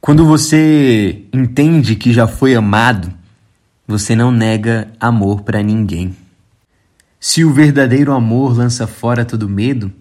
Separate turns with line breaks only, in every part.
Quando você entende que já foi amado, você não nega amor para ninguém. Se o verdadeiro amor lança fora todo medo,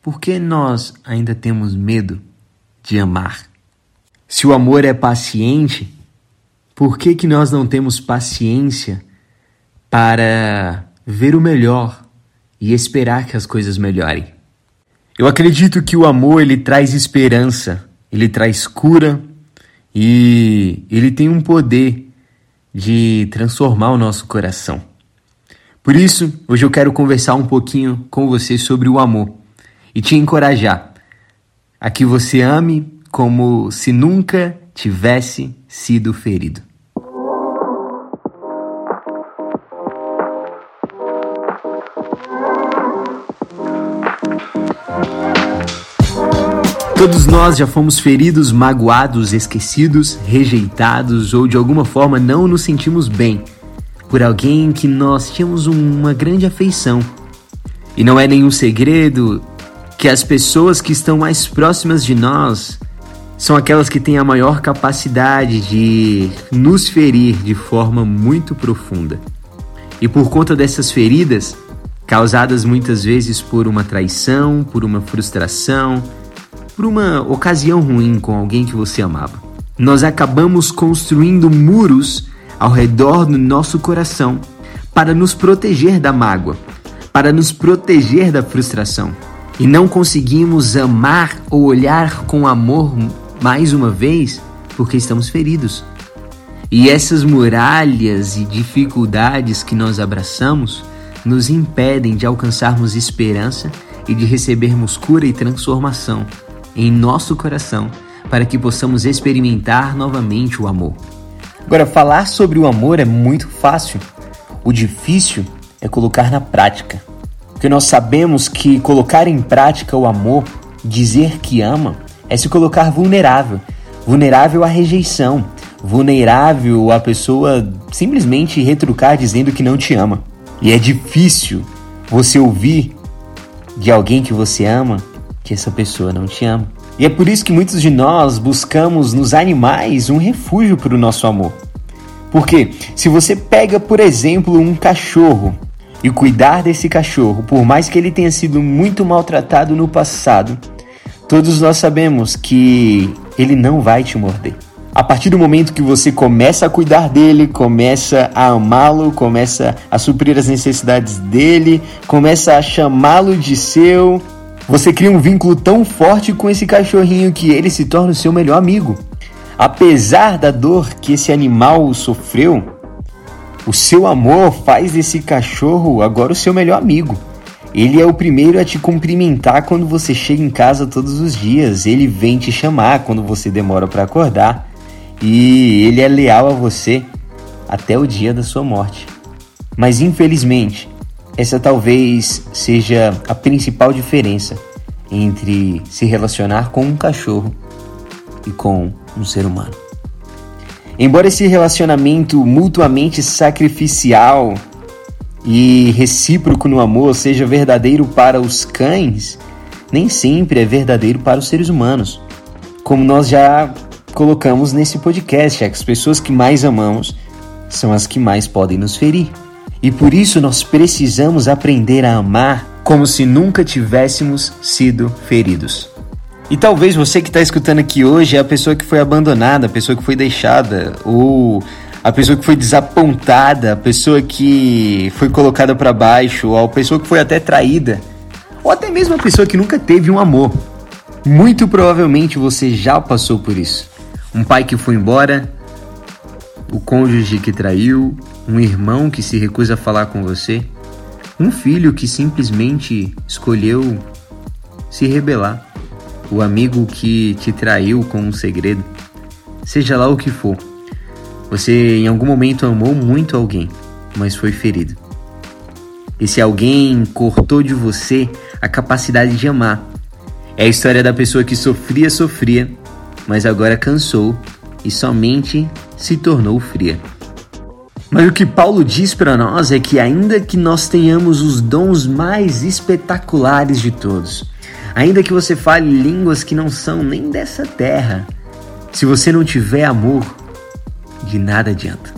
por que nós ainda temos medo de amar? Se o amor é paciente, por que, que nós não temos paciência para ver o melhor e esperar que as coisas melhorem? Eu acredito que o amor ele traz esperança, ele traz cura e ele tem um poder de transformar o nosso coração. Por isso, hoje eu quero conversar um pouquinho com você sobre o amor e te encorajar a que você ame como se nunca tivesse sido ferido. Todos nós já fomos feridos, magoados, esquecidos, rejeitados ou de alguma forma não nos sentimos bem por alguém que nós tínhamos uma grande afeição. E não é nenhum segredo que as pessoas que estão mais próximas de nós são aquelas que têm a maior capacidade de nos ferir de forma muito profunda. E por conta dessas feridas, causadas muitas vezes por uma traição, por uma frustração, por uma ocasião ruim com alguém que você amava. Nós acabamos construindo muros ao redor do nosso coração para nos proteger da mágoa, para nos proteger da frustração. E não conseguimos amar ou olhar com amor mais uma vez porque estamos feridos. E essas muralhas e dificuldades que nós abraçamos nos impedem de alcançarmos esperança e de recebermos cura e transformação em nosso coração para que possamos experimentar novamente o amor. Agora, falar sobre o amor é muito fácil. O difícil é colocar na prática. Porque nós sabemos que colocar em prática o amor, dizer que ama, é se colocar vulnerável vulnerável à rejeição, vulnerável a pessoa simplesmente retrucar dizendo que não te ama. E é difícil você ouvir de alguém que você ama que essa pessoa não te ama. E é por isso que muitos de nós buscamos nos animais um refúgio para o nosso amor. Porque se você pega, por exemplo, um cachorro e cuidar desse cachorro, por mais que ele tenha sido muito maltratado no passado, todos nós sabemos que ele não vai te morder. A partir do momento que você começa a cuidar dele, começa a amá-lo, começa a suprir as necessidades dele, começa a chamá-lo de seu, você cria um vínculo tão forte com esse cachorrinho que ele se torna o seu melhor amigo. Apesar da dor que esse animal sofreu, o seu amor faz desse cachorro agora o seu melhor amigo. Ele é o primeiro a te cumprimentar quando você chega em casa todos os dias. Ele vem te chamar quando você demora para acordar. E ele é leal a você até o dia da sua morte. Mas infelizmente, essa talvez seja a principal diferença entre se relacionar com um cachorro e com um ser humano. Embora esse relacionamento mutuamente sacrificial e recíproco no amor seja verdadeiro para os cães, nem sempre é verdadeiro para os seres humanos. Como nós já colocamos nesse podcast, as pessoas que mais amamos são as que mais podem nos ferir. E por isso nós precisamos aprender a amar como se nunca tivéssemos sido feridos. E talvez você que está escutando aqui hoje é a pessoa que foi abandonada, a pessoa que foi deixada, ou a pessoa que foi desapontada, a pessoa que foi colocada para baixo, ou a pessoa que foi até traída, ou até mesmo a pessoa que nunca teve um amor. Muito provavelmente você já passou por isso. Um pai que foi embora, o cônjuge que traiu, um irmão que se recusa a falar com você, um filho que simplesmente escolheu se rebelar, o amigo que te traiu com um segredo, seja lá o que for. Você em algum momento amou muito alguém, mas foi ferido. Esse alguém cortou de você a capacidade de amar. É a história da pessoa que sofria, sofria, mas agora cansou e somente se tornou fria. Mas o que Paulo diz para nós é que, ainda que nós tenhamos os dons mais espetaculares de todos, ainda que você fale línguas que não são nem dessa terra, Se você não tiver amor, de nada adianta.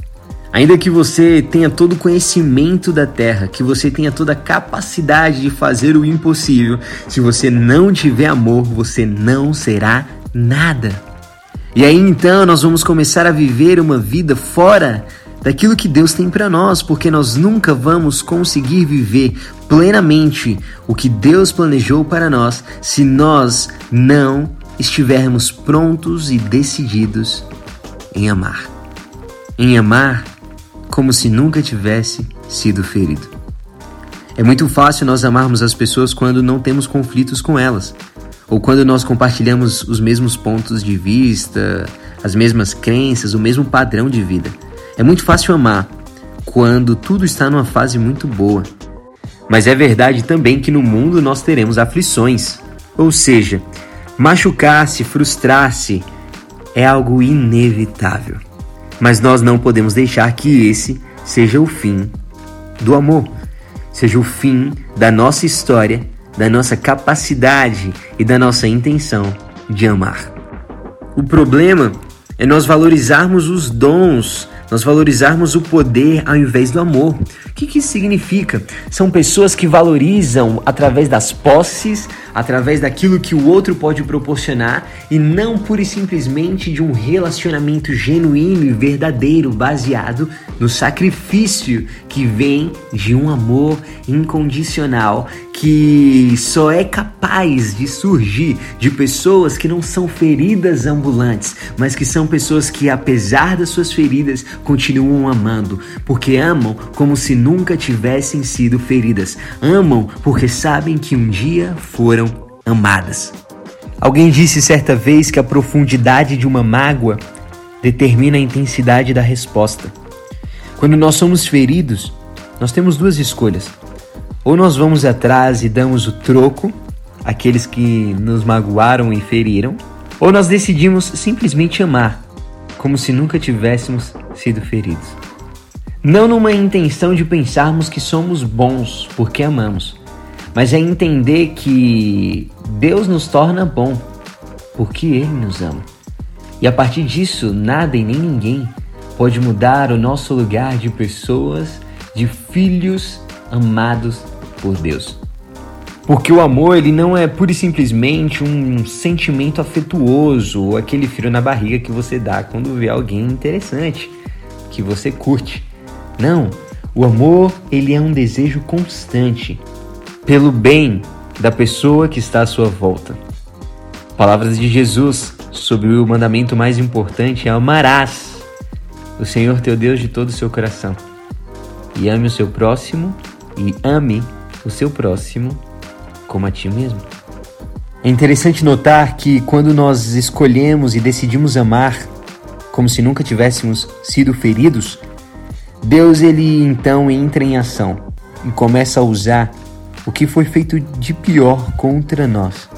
Ainda que você tenha todo o conhecimento da terra, que você tenha toda a capacidade de fazer o impossível, se você não tiver amor, você não será nada. E aí então nós vamos começar a viver uma vida fora daquilo que Deus tem para nós, porque nós nunca vamos conseguir viver plenamente o que Deus planejou para nós se nós não estivermos prontos e decididos em amar. Em amar como se nunca tivesse sido ferido. É muito fácil nós amarmos as pessoas quando não temos conflitos com elas, ou quando nós compartilhamos os mesmos pontos de vista, as mesmas crenças, o mesmo padrão de vida. É muito fácil amar quando tudo está numa fase muito boa. Mas é verdade também que no mundo nós teremos aflições. Ou seja, machucar-se, frustrar-se é algo inevitável. Mas nós não podemos deixar que esse seja o fim do amor, seja o fim da nossa história, da nossa capacidade e da nossa intenção de amar. O problema é nós valorizarmos os dons nós valorizarmos o poder ao invés do amor. O que, que isso significa? São pessoas que valorizam através das posses, através daquilo que o outro pode proporcionar e não pura e simplesmente de um relacionamento genuíno e verdadeiro baseado no sacrifício que vem de um amor incondicional que só é capaz de surgir de pessoas que não são feridas ambulantes, mas que são pessoas que, apesar das suas feridas, continuam amando, porque amam como se nunca tivessem sido feridas. Amam porque sabem que um dia foram amadas. Alguém disse certa vez que a profundidade de uma mágoa determina a intensidade da resposta. Quando nós somos feridos, nós temos duas escolhas ou nós vamos atrás e damos o troco àqueles que nos magoaram e feriram, ou nós decidimos simplesmente amar, como se nunca tivéssemos sido feridos. Não numa intenção de pensarmos que somos bons porque amamos, mas é entender que Deus nos torna bom porque Ele nos ama. E a partir disso, nada e nem ninguém pode mudar o nosso lugar de pessoas, de filhos amados por Deus. Porque o amor, ele não é pura e simplesmente um sentimento afetuoso ou aquele frio na barriga que você dá quando vê alguém interessante, que você curte. Não, o amor, ele é um desejo constante pelo bem da pessoa que está à sua volta. Palavras de Jesus sobre o mandamento mais importante é amarás o Senhor teu Deus de todo o seu coração. E ame o seu próximo e ame o seu próximo como a ti mesmo. É interessante notar que quando nós escolhemos e decidimos amar como se nunca tivéssemos sido feridos, Deus ele então entra em ação e começa a usar o que foi feito de pior contra nós.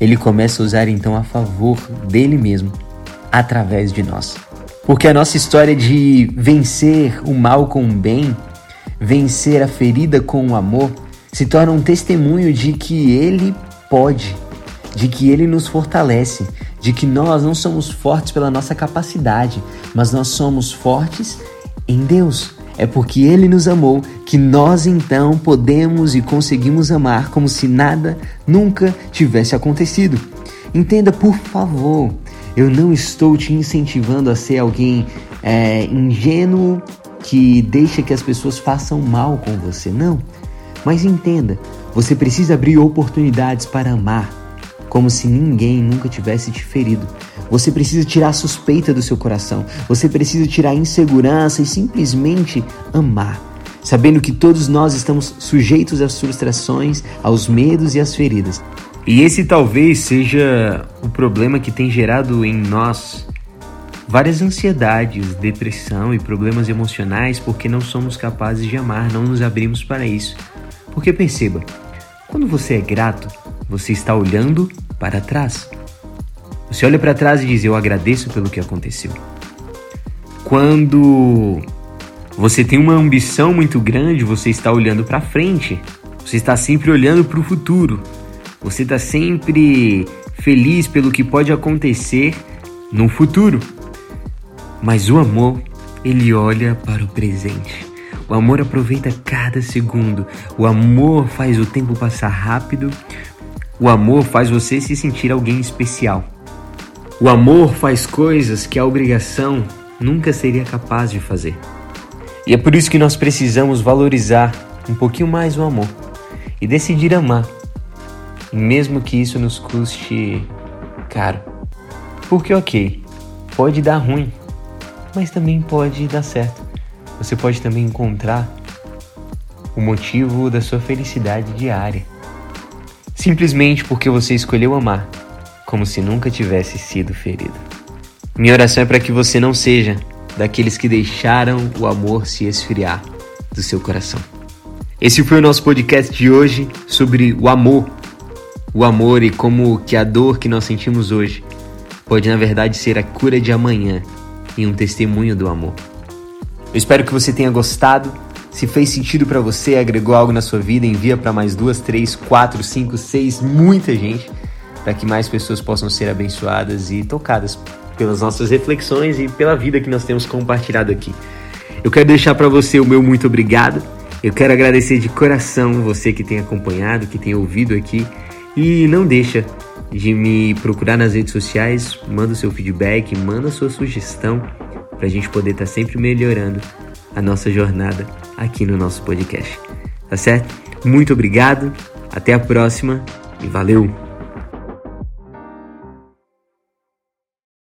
Ele começa a usar então a favor dele mesmo através de nós. Porque a nossa história de vencer o mal com o bem, vencer a ferida com o amor, se torna um testemunho de que Ele pode, de que Ele nos fortalece, de que nós não somos fortes pela nossa capacidade, mas nós somos fortes em Deus. É porque Ele nos amou que nós então podemos e conseguimos amar como se nada nunca tivesse acontecido. Entenda, por favor, eu não estou te incentivando a ser alguém é, ingênuo que deixa que as pessoas façam mal com você. Não. Mas entenda, você precisa abrir oportunidades para amar, como se ninguém nunca tivesse te ferido. Você precisa tirar a suspeita do seu coração. Você precisa tirar a insegurança e simplesmente amar, sabendo que todos nós estamos sujeitos às frustrações, aos medos e às feridas. E esse talvez seja o problema que tem gerado em nós várias ansiedades, depressão e problemas emocionais porque não somos capazes de amar, não nos abrimos para isso. Porque perceba, quando você é grato, você está olhando para trás. Você olha para trás e diz: Eu agradeço pelo que aconteceu. Quando você tem uma ambição muito grande, você está olhando para frente. Você está sempre olhando para o futuro. Você está sempre feliz pelo que pode acontecer num futuro. Mas o amor, ele olha para o presente. O amor aproveita cada segundo. O amor faz o tempo passar rápido. O amor faz você se sentir alguém especial. O amor faz coisas que a obrigação nunca seria capaz de fazer. E é por isso que nós precisamos valorizar um pouquinho mais o amor e decidir amar, mesmo que isso nos custe caro. Porque, ok, pode dar ruim, mas também pode dar certo. Você pode também encontrar o motivo da sua felicidade diária. Simplesmente porque você escolheu amar, como se nunca tivesse sido ferido. Minha oração é para que você não seja daqueles que deixaram o amor se esfriar do seu coração. Esse foi o nosso podcast de hoje sobre o amor. O amor e como que a dor que nós sentimos hoje pode na verdade ser a cura de amanhã e um testemunho do amor. Eu espero que você tenha gostado. Se fez sentido para você, agregou algo na sua vida, envia para mais duas, três, quatro, cinco, seis, muita gente, para que mais pessoas possam ser abençoadas e tocadas pelas nossas reflexões e pela vida que nós temos compartilhado aqui. Eu quero deixar para você o meu muito obrigado eu quero agradecer de coração você que tem acompanhado, que tem ouvido aqui e não deixa de me procurar nas redes sociais, manda o seu feedback, manda a sua sugestão para a gente poder estar tá sempre melhorando a nossa jornada aqui no nosso podcast. Tá certo? Muito obrigado, até a próxima e valeu!